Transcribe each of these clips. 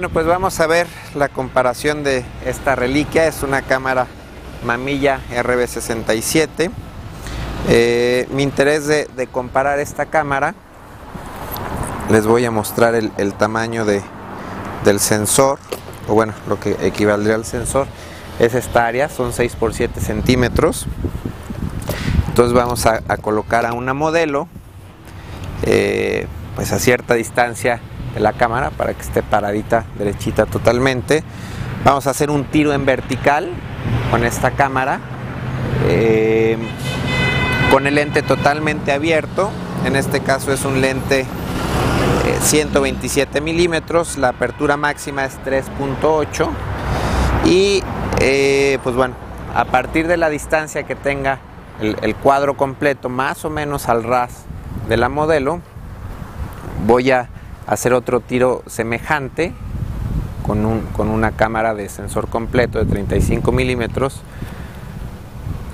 Bueno, pues vamos a ver la comparación de esta reliquia. Es una cámara Mamilla RB67. Eh, mi interés de, comparar esta cámara, les voy a mostrar el, tamaño de, del sensor, o bueno, lo que equivaldría al sensor, es esta área, son 6 por 7 centímetros. Entonces vamos a, colocar a una modelo, eh, pues a cierta distancia de la cámara para que esté paradita derechita totalmente. Vamos a hacer un tiro en vertical con esta cámara. Eh, con el lente totalmente abierto. En este caso es un lente 127 eh, milímetros. La apertura máxima es 3.8. Y eh, pues bueno, a partir de la distancia que tenga el cuadro completo, más o menos al ras de la modelo, voy a hacer otro tiro semejante con, un, con una cámara de sensor completo de 35 milímetros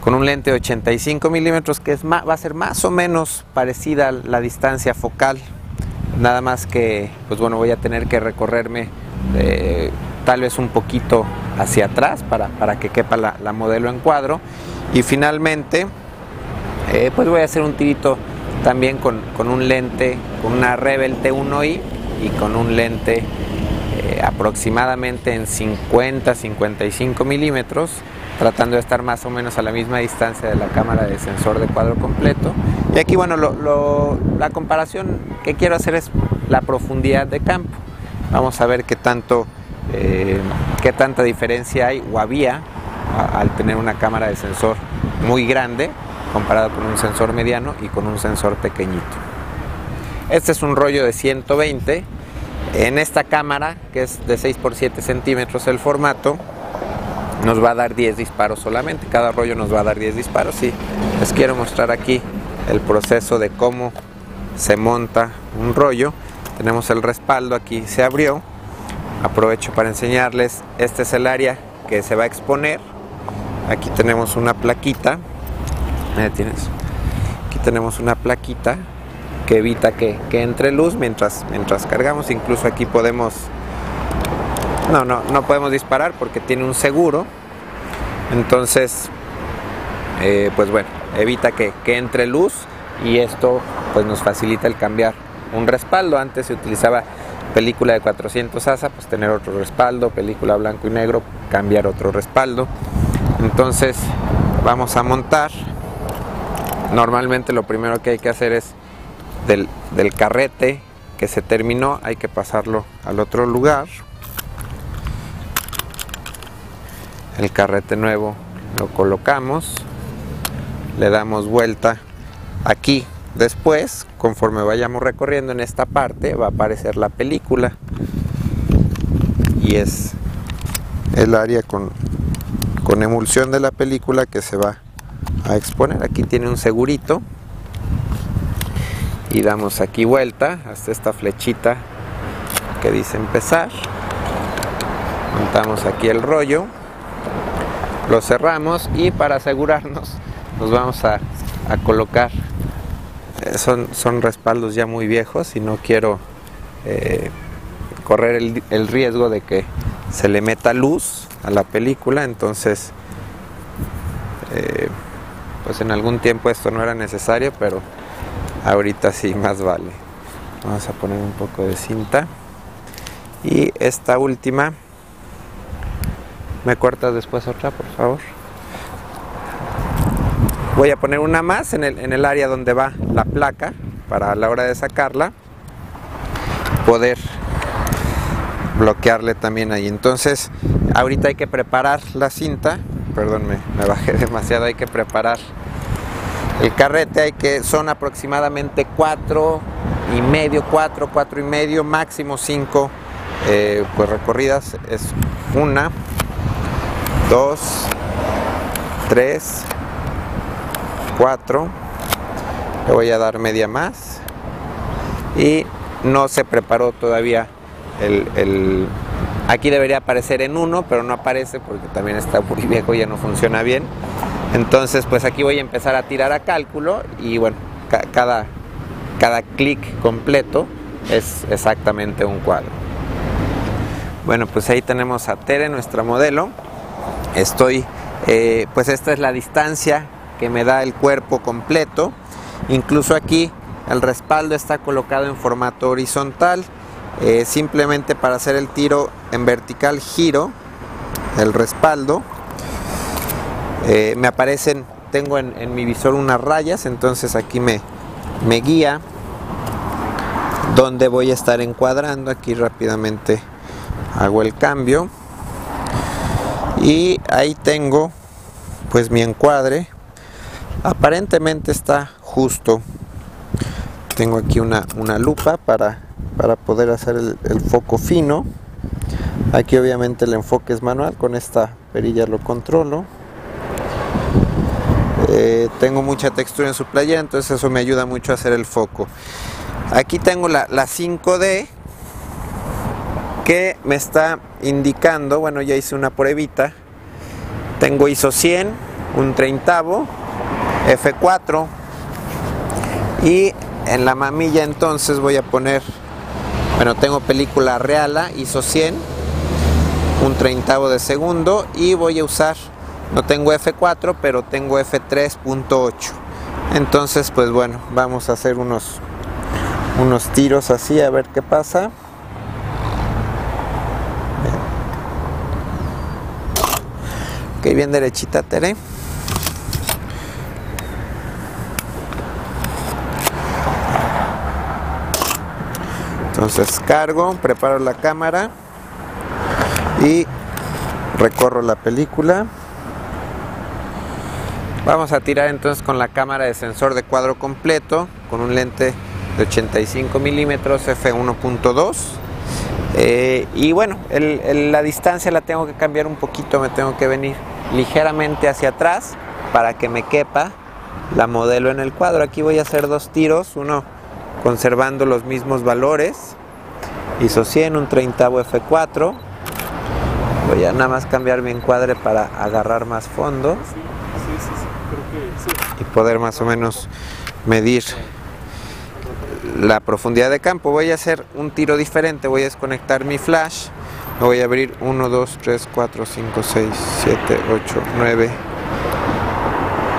con un lente de 85 milímetros que es va a ser más o menos parecida a la distancia focal. Nada más que pues bueno voy a tener que recorrerme eh, tal vez un poquito hacia atrás para, para que quepa la, modelo en cuadro. Y finalmente eh, pues voy a hacer un tirito también con, un lente, con una Rebel T1i y con un lente eh, aproximadamente en 50-55 milímetros, tratando de estar más o menos a la misma distancia de la cámara de sensor de cuadro completo. Y aquí, bueno, la comparación que quiero hacer es la profundidad de campo. Vamos a ver qué tanto, eh, qué tanta diferencia hay o había al tener una cámara de sensor muy grande comparado con un sensor mediano y con un sensor pequeñito. Este es un rollo de 120. En esta cámara, que es de 6 x 7 centímetros el formato, nos va a dar 10 disparos solamente. Cada rollo nos va a dar 10 disparos. Y les quiero mostrar aquí el proceso de cómo se monta un rollo. Tenemos el respaldo, aquí se abrió. Aprovecho para enseñarles, este es el área que se va a exponer. Aquí tenemos una plaquita tienes. Aquí tenemos una plaquita que evita que, entre luz mientras, mientras cargamos. Incluso aquí podemos... No, no, no podemos disparar porque tiene un seguro. Entonces, eh, pues bueno, evita que, entre luz y esto pues nos facilita el cambiar un respaldo. Antes se utilizaba película de 400 ASA, pues tener otro respaldo, película blanco y negro, cambiar otro respaldo. Entonces vamos a montar Normalmente lo primero que hay que hacer es del, carrete que se terminó, hay que pasarlo al otro lugar. El carrete nuevo lo colocamos, le damos vuelta aquí. Después, conforme vayamos recorriendo en esta parte, va a aparecer la película y es el área con, con emulsión de la película que se va a exponer. Aquí tiene un segurito. Y damos aquí vuelta hasta esta flechita que dice empezar. Montamos aquí el rollo. Lo cerramos y para asegurarnos nos vamos a, colocar. Eh, son, son respaldos ya muy viejos y no quiero eh, correr el, el riesgo de que se le meta luz a la película. Entonces eh, pues en algún tiempo esto no era necesario, pero ahorita sí más vale. Vamos a poner un poco de cinta. Y esta última, ¿me cortas después otra, por favor? Voy a poner una más en el, en el área donde va la placa para a la hora de sacarla poder bloquearle también ahí. Entonces, ahorita hay que preparar la cinta perdón, me, bajé demasiado, hay que preparar. El carrete, hay que, son aproximadamente cuatro y medio, cuatro, cuatro y medio, máximo cinco eh, pues recorridas, es una, dos, tres, cuatro, le voy a dar media más. Y no se preparó todavía el Aquí debería aparecer en uno, pero no aparece porque también está muy viejo y ya no funciona bien. Entonces, pues aquí voy a empezar a tirar a cálculo y bueno, cada, cada clic completo es exactamente un cuadro. Bueno, pues ahí tenemos a Tere, nuestra modelo. Estoy, eh, pues esta es la distancia que me da el cuerpo completo. Incluso aquí el respaldo está colocado en formato horizontal. Eh, simplemente para hacer el tiro en vertical giro el respaldo. Eh, me aparecen, tengo en, mi visor unas rayas, entonces aquí me, me guía donde voy a estar encuadrando. Aquí rápidamente hago el cambio. Y ahí tengo pues mi encuadre aparentemente está justo tengo aquí una, lupa para, para poder hacer el, foco fino. Aquí obviamente el enfoque es manual con esta perilla lo controlo. Eh, tengo mucha textura en su playa entonces eso me ayuda mucho a hacer el foco. Aquí tengo la, la 5D que me está indicando bueno ya hice una pruebita. Tengo ISO 100 un treintavo F4 y en la mamilla entonces voy a poner bueno tengo película reala ISO 100 un treintavo de segundo y voy a usar no tengo F4 pero tengo F3.8 entonces pues bueno vamos a hacer unos unos tiros así a ver qué pasa. Ok bien derechita Tere Entonces cargo, preparo la cámara y recorro la película. Vamos a tirar entonces con la cámara de sensor de cuadro completo con un lente de 85 milímetros f1.2 eh, y bueno la distancia la tengo que cambiar un poquito me tengo que venir ligeramente hacia atrás para que me quepa la modelo en el cuadro aquí voy a hacer dos tiros uno conservando los mismos valores. ISO 100, un 30 F4. Voy a nada más cambiar mi encuadre para agarrar más fondo. Y poder más o menos medir la profundidad de campo. Voy a hacer un tiro diferente. Voy a desconectar mi flash. voy a abrir 1, 2, 3, 4, 5, 6, 7, 8, 9,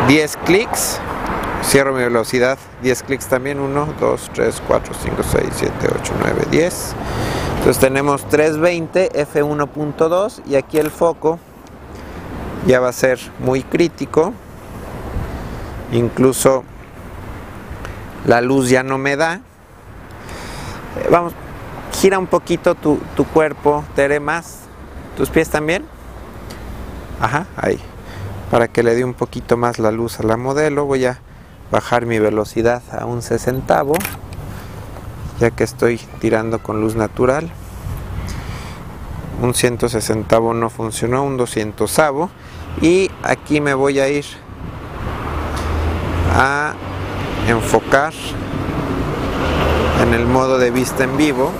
10 clics Cierro mi velocidad, 10 clics también, 1, 2, 3, 4, 5, 6, 7, 8, 9, 10. Entonces tenemos 320 f1.2 y aquí el foco ya va a ser muy crítico. Incluso la luz ya no me da. Eh, vamos, gira un poquito tu, tu cuerpo, Tere, más. ¿Tus pies también? Ajá, ahí. Para que le dé un poquito más la luz a la modelo, voy a bajar mi velocidad a un sesentavo ya que estoy tirando con luz natural. Un 160 no funcionó un 200 y aquí me voy a ir a enfocar en el modo de vista en vivo.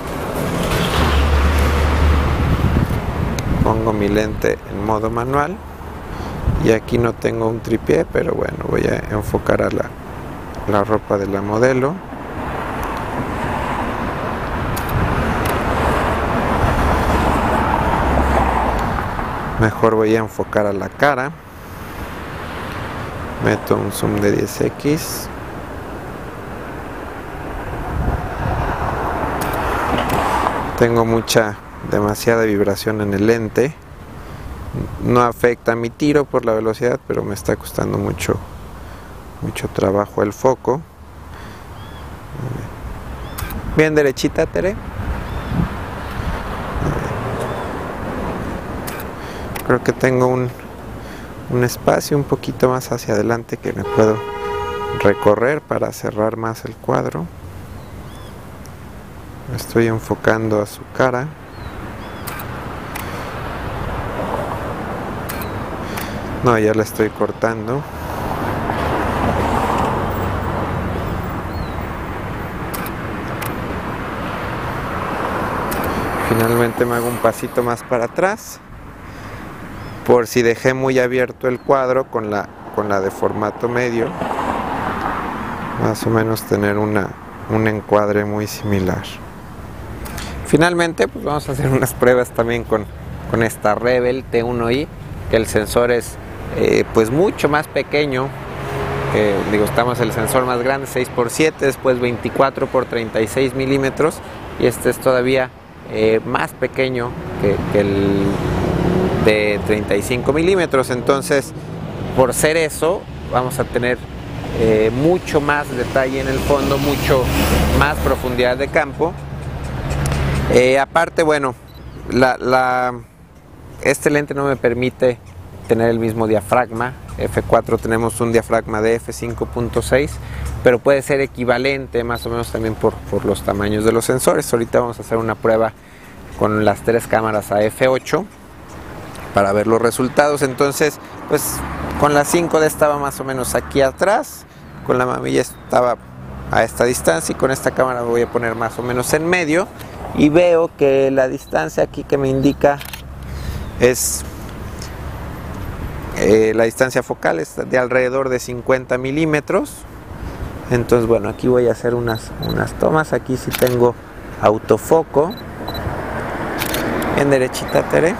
Pongo mi lente en modo manual y aquí no tengo un tripié pero bueno voy a enfocar a la, la ropa de la modelo. Mejor voy a enfocar a la cara. Meto un zoom de 10x tengo mucha demasiada vibración en el lente no afecta mi tiro por la velocidad, pero me está costando mucho, mucho trabajo el foco. Bien derechita, Tere. Creo que tengo un, un espacio un poquito más hacia adelante que me puedo recorrer para cerrar más el cuadro. estoy enfocando a su cara. No, ya la estoy cortando. Finalmente me hago un pasito más para atrás. Por si dejé muy abierto el cuadro con la, con la de formato medio. Más o menos tener una, un encuadre muy similar. Finalmente, pues vamos a hacer unas pruebas también con, con esta Rebel T1i, que el sensor es eh, pues mucho más pequeño. Que, digo, estamos el sensor más grande, 6x7, después 24 x 36 milímetros, y este es todavía eh, más pequeño que, el de 35 milímetros. Entonces, por ser eso, vamos a tener eh, mucho más detalle en el fondo, mucho más profundidad de campo. Aparte, bueno, la, este lente no me permite tener el mismo diafragma. F4 tenemos un diafragma de F5.6, pero puede ser equivalente más o menos también por, por los tamaños de los sensores. Ahorita vamos a hacer una prueba con las tres cámaras a F8 para ver los resultados. Entonces, pues con la 5D estaba más o menos aquí atrás, con la mamilla estaba a esta distancia y con esta cámara voy a poner más o menos en medio y veo que la distancia aquí que me indica es eh, la distancia focal es de alrededor de 50 milímetros entonces bueno aquí voy a hacer unas, unas tomas aquí si tengo autofoco en derechita Tere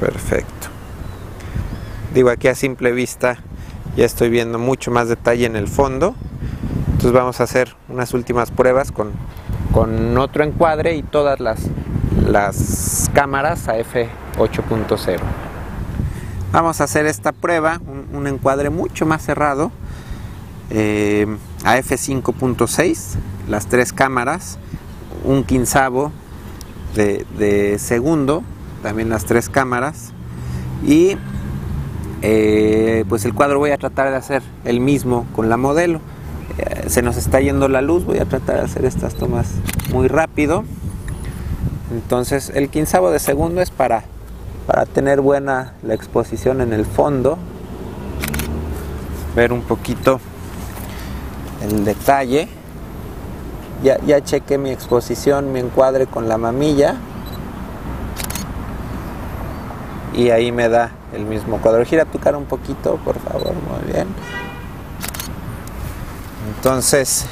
Perfecto. Digo, aquí a simple vista ya estoy viendo mucho más detalle en el fondo. Entonces vamos a hacer unas últimas pruebas con, otro encuadre y todas las, las cámaras a f8.0. Vamos a hacer esta prueba, un, encuadre mucho más cerrado eh, a f5.6, las tres cámaras, un quinzavo de, segundo también las tres cámaras y eh, pues el cuadro voy a tratar de hacer el mismo con la modelo se nos está yendo la luz voy a tratar de hacer estas tomas muy rápido entonces el quinzavo de segundo es para para tener buena la exposición en el fondo ver un poquito el detalle ya, ya chequé mi exposición mi encuadre con la mamilla y ahí me da el mismo cuadro. Gira tu cara un poquito, por favor, muy bien. Entonces,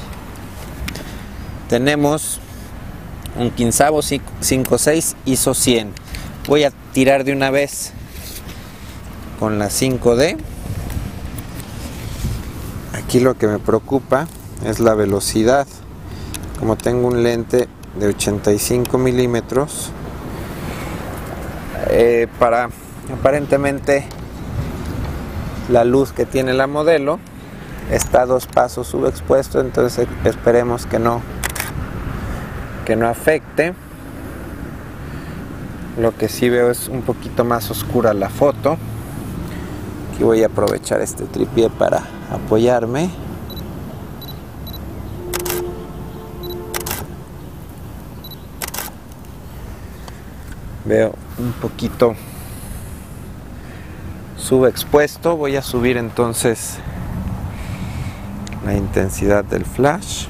tenemos un quinzavo 5.6 ISO 100. Voy a tirar de una vez con la 5D. Aquí lo que me preocupa es la velocidad. Como tengo un lente de 85 milímetros, eh, para aparentemente la luz que tiene la modelo está a dos pasos subexpuesto entonces esperemos que no que no afecte. Lo que sí veo es un poquito más oscura la foto. Aquí voy a aprovechar este tripié para apoyarme. Veo un poquito subexpuesto. Voy a subir entonces la intensidad del flash.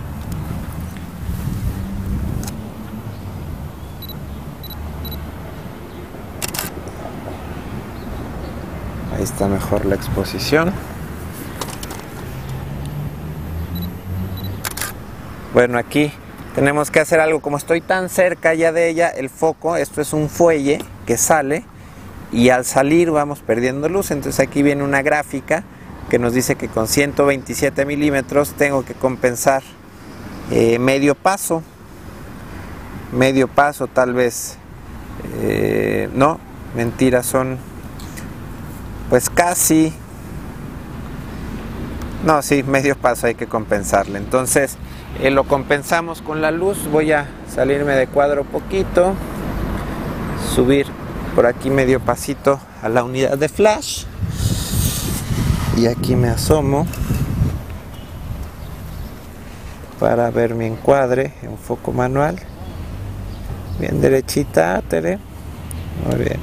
Ahí está mejor la exposición. Bueno aquí tenemos que hacer algo, como estoy tan cerca ya de ella, el foco, esto es un fuelle que sale y al salir vamos perdiendo luz, entonces aquí viene una gráfica que nos dice que con 127 milímetros tengo que compensar eh, medio paso, medio paso tal vez, eh, no, mentira, son pues casi, no, sí, medio paso hay que compensarle, entonces eh, lo compensamos con la luz voy a salirme de cuadro poquito subir por aquí medio pasito a la unidad de flash y aquí me asomo para ver mi encuadre en foco manual. Bien derechita Tere. Muy bien.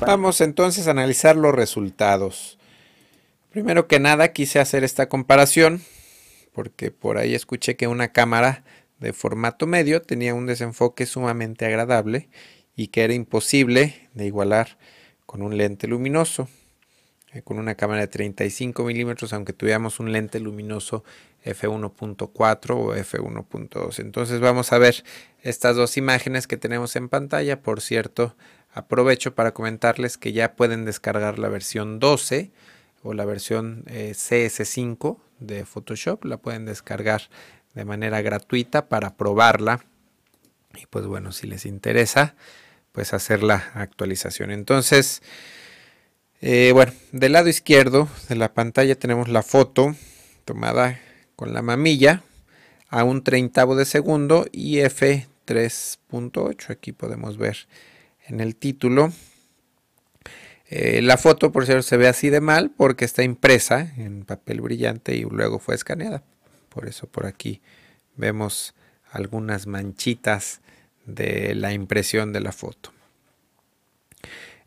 Vamos entonces a analizar los resultados. Primero que nada quise hacer esta comparación porque por ahí escuché que una cámara de formato medio tenía un desenfoque sumamente agradable y que era imposible de igualar con un lente luminoso, eh, con una cámara de 35 milímetros, aunque tuviéramos un lente luminoso f1.4 o f1.2. Entonces vamos a ver estas dos imágenes que tenemos en pantalla. Por cierto, aprovecho para comentarles que ya pueden descargar la versión 12 o la versión eh, CS5 de Photoshop. La pueden descargar de manera gratuita para probarla. Y pues bueno, si les interesa, pues hacer la actualización. Entonces, eh, bueno, del lado izquierdo de la pantalla tenemos la foto tomada con la mamilla a un treintavo de segundo y f3.8. Aquí podemos ver en el título. Eh, la foto, por cierto, se ve así de mal porque está impresa en papel brillante y luego fue escaneada. Por eso por aquí vemos algunas manchitas de la impresión de la foto.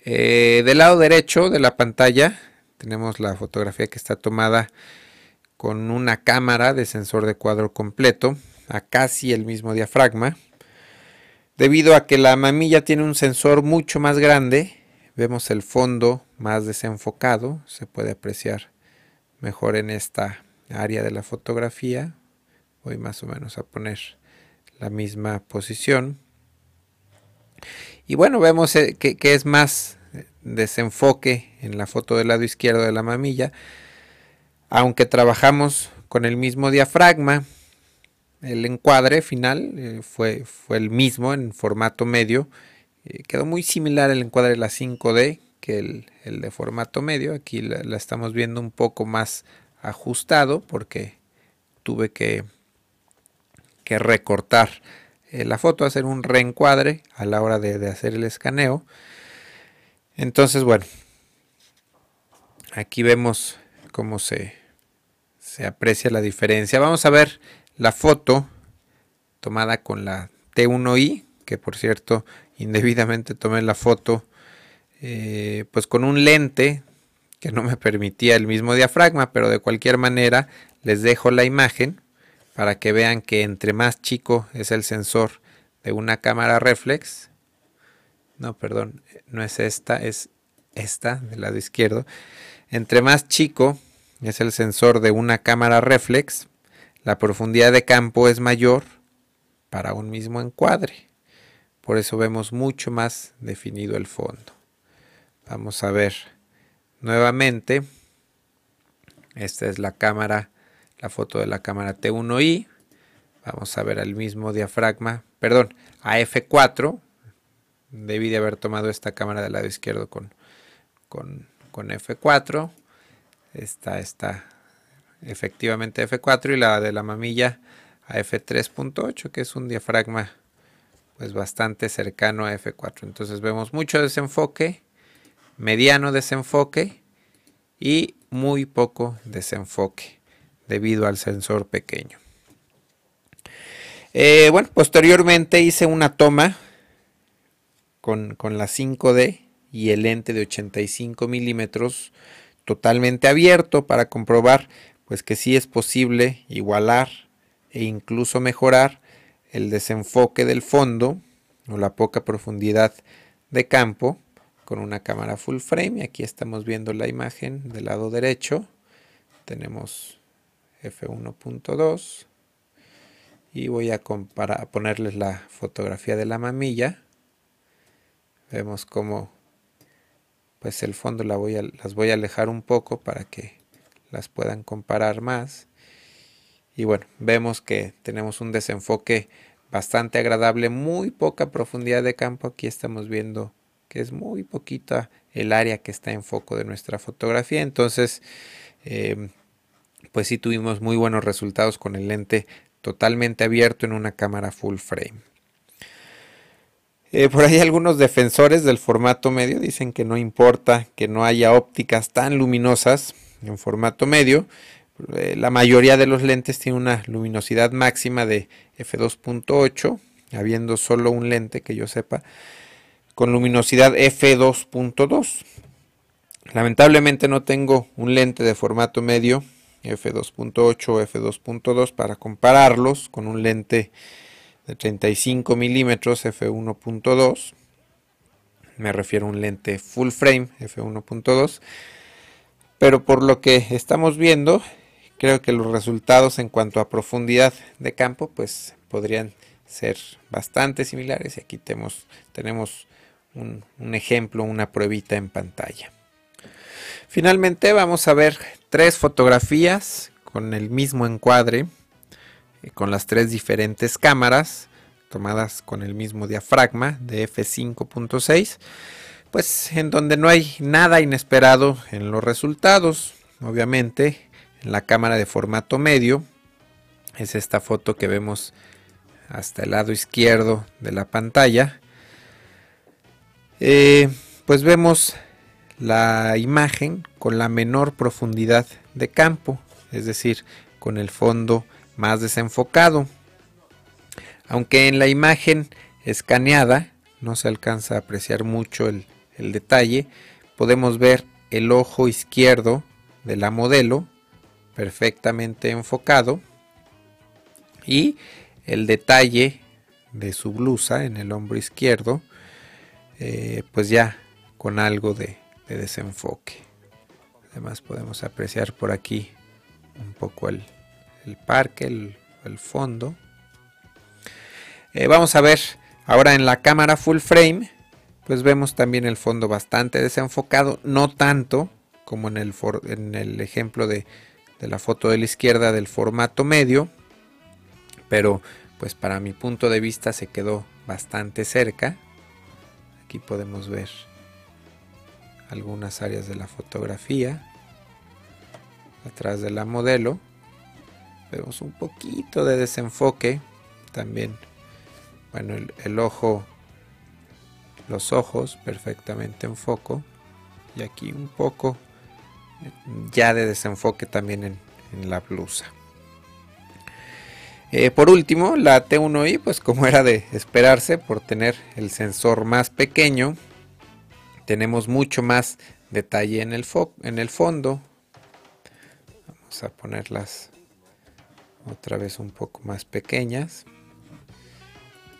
Eh, del lado derecho de la pantalla tenemos la fotografía que está tomada con una cámara de sensor de cuadro completo a casi el mismo diafragma. Debido a que la mamilla tiene un sensor mucho más grande, vemos el fondo más desenfocado, se puede apreciar mejor en esta área de la fotografía. Voy más o menos a poner la misma posición. Y bueno, vemos eh, que, es más desenfoque en la foto del lado izquierdo de la mamilla. Aunque trabajamos con el mismo diafragma, el encuadre final eh, fue, fue, el mismo en formato medio. Eh, quedó muy similar el encuadre de la 5D que el, de formato medio. Aquí la, estamos viendo un poco más ajustado porque tuve que, que recortar eh, la foto, hacer un reencuadre a la hora de, hacer el escaneo. Entonces, bueno, aquí vemos cómo se, se aprecia la diferencia. Vamos a ver la foto tomada con la T1i, que por cierto, indebidamente tomé la foto eh, pues con un lente que no me permitía el mismo diafragma, pero de cualquier manera les dejo la imagen para que vean que entre más chico es el sensor de una cámara reflex, no, perdón, no es esta, es esta del lado izquierdo, entre más chico es el sensor de una cámara reflex, la profundidad de campo es mayor para un mismo encuadre. Por eso vemos mucho más definido el fondo. Vamos a ver nuevamente. Esta es la cámara la foto de la cámara T1i. Vamos a ver al mismo diafragma, perdón, a F4. Debí de haber tomado esta cámara del lado izquierdo con, con, con F4. Esta está efectivamente F4 y la de la mamilla a F3.8, que es un diafragma pues bastante cercano a F4. Entonces vemos mucho desenfoque, mediano desenfoque y muy poco desenfoque debido al sensor pequeño. Eh, bueno, posteriormente hice una toma con, con, la 5D y el lente de 85 milímetros totalmente abierto para comprobar pues que sí es posible igualar e incluso mejorar el desenfoque del fondo o la poca profundidad de campo con una cámara full frame. Aquí estamos viendo la imagen del lado derecho. Tenemos f1.2 y voy a, ponerles la fotografía de la mamilla. Vemos como pues el fondo las voy a alejar un poco para que las puedan comparar más. Y bueno vemos que tenemos un desenfoque bastante agradable muy poca profundidad de campo. Aquí estamos viendo que es muy poquita el área que está en foco de nuestra fotografía. Entonces eh, pues sí tuvimos muy buenos resultados con el lente totalmente abierto en una cámara full frame. Eh, por ahí algunos defensores del formato medio dicen que no importa que no haya ópticas tan luminosas en formato medio. Eh, la mayoría de los lentes tiene una luminosidad máxima de f2.8, habiendo solo un lente que yo sepa con luminosidad f2.2. Lamentablemente no tengo un lente de formato medio f2.8 o f2.2 para compararlos con un lente de 35 milímetros f1.2 me refiero a un lente full frame f1.2 pero por lo que estamos viendo creo que los resultados en cuanto a profundidad de campo pues podrían ser bastante similares. Y aquí tenemos, tenemos un, un ejemplo, una pruebita en pantalla. Finalmente vamos a ver tres fotografías con el mismo encuadre, eh, con las tres diferentes cámaras tomadas con el mismo diafragma de f5.6, pues en donde no hay nada inesperado en los resultados. Obviamente, en la cámara de formato medio es esta foto que vemos hasta el lado izquierdo de la pantalla. Eh, pues vemos la imagen con la menor profundidad de campo, es decir, con el fondo más desenfocado. Aunque en la imagen escaneada no se alcanza a apreciar mucho el, detalle, podemos ver el ojo izquierdo de la modelo perfectamente enfocado y el detalle de su blusa en el hombro izquierdo eh, pues ya con algo de, desenfoque. Además podemos apreciar por aquí un poco el, parque el, fondo. Eh, vamos a ver ahora en la cámara full frame pues vemos también el fondo bastante desenfocado no tanto como en el, en el ejemplo de, de la foto de la izquierda del formato medio pero pues para mi punto de vista se quedó bastante cerca. Aquí podemos ver algunas áreas de la fotografía. Atrás de la modelo vemos un poquito de desenfoque. También, bueno, el, ojo, los ojos perfectamente en foco. Y aquí un poco ya de desenfoque también en, en la blusa. Eh, por último, la T1i, pues como era de esperarse, por tener el sensor más pequeño, tenemos mucho más detalle en el, en el fondo. Vamos a ponerlas otra vez un poco más pequeñas.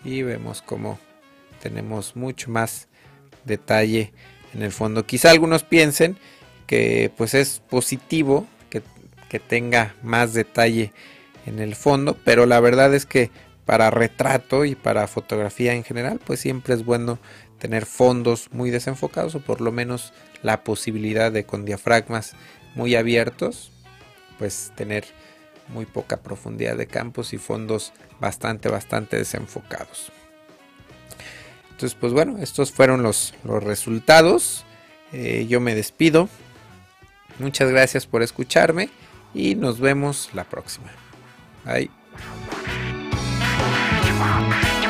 Y vemos como tenemos mucho más detalle en el fondo. Quizá algunos piensen que pues es positivo que, que tenga más detalle en el fondo, pero la verdad es que para retrato y para fotografía en general, pues siempre es bueno tener fondos muy desenfocados o por lo menos la posibilidad de con diafragmas muy abiertos, pues tener muy poca profundidad de campos y fondos bastante, bastante desenfocados. Entonces, pues bueno, estos fueron los, los resultados. Eh, yo me despido. Muchas gracias por escucharme y nos vemos la próxima. Ahí. Yeah.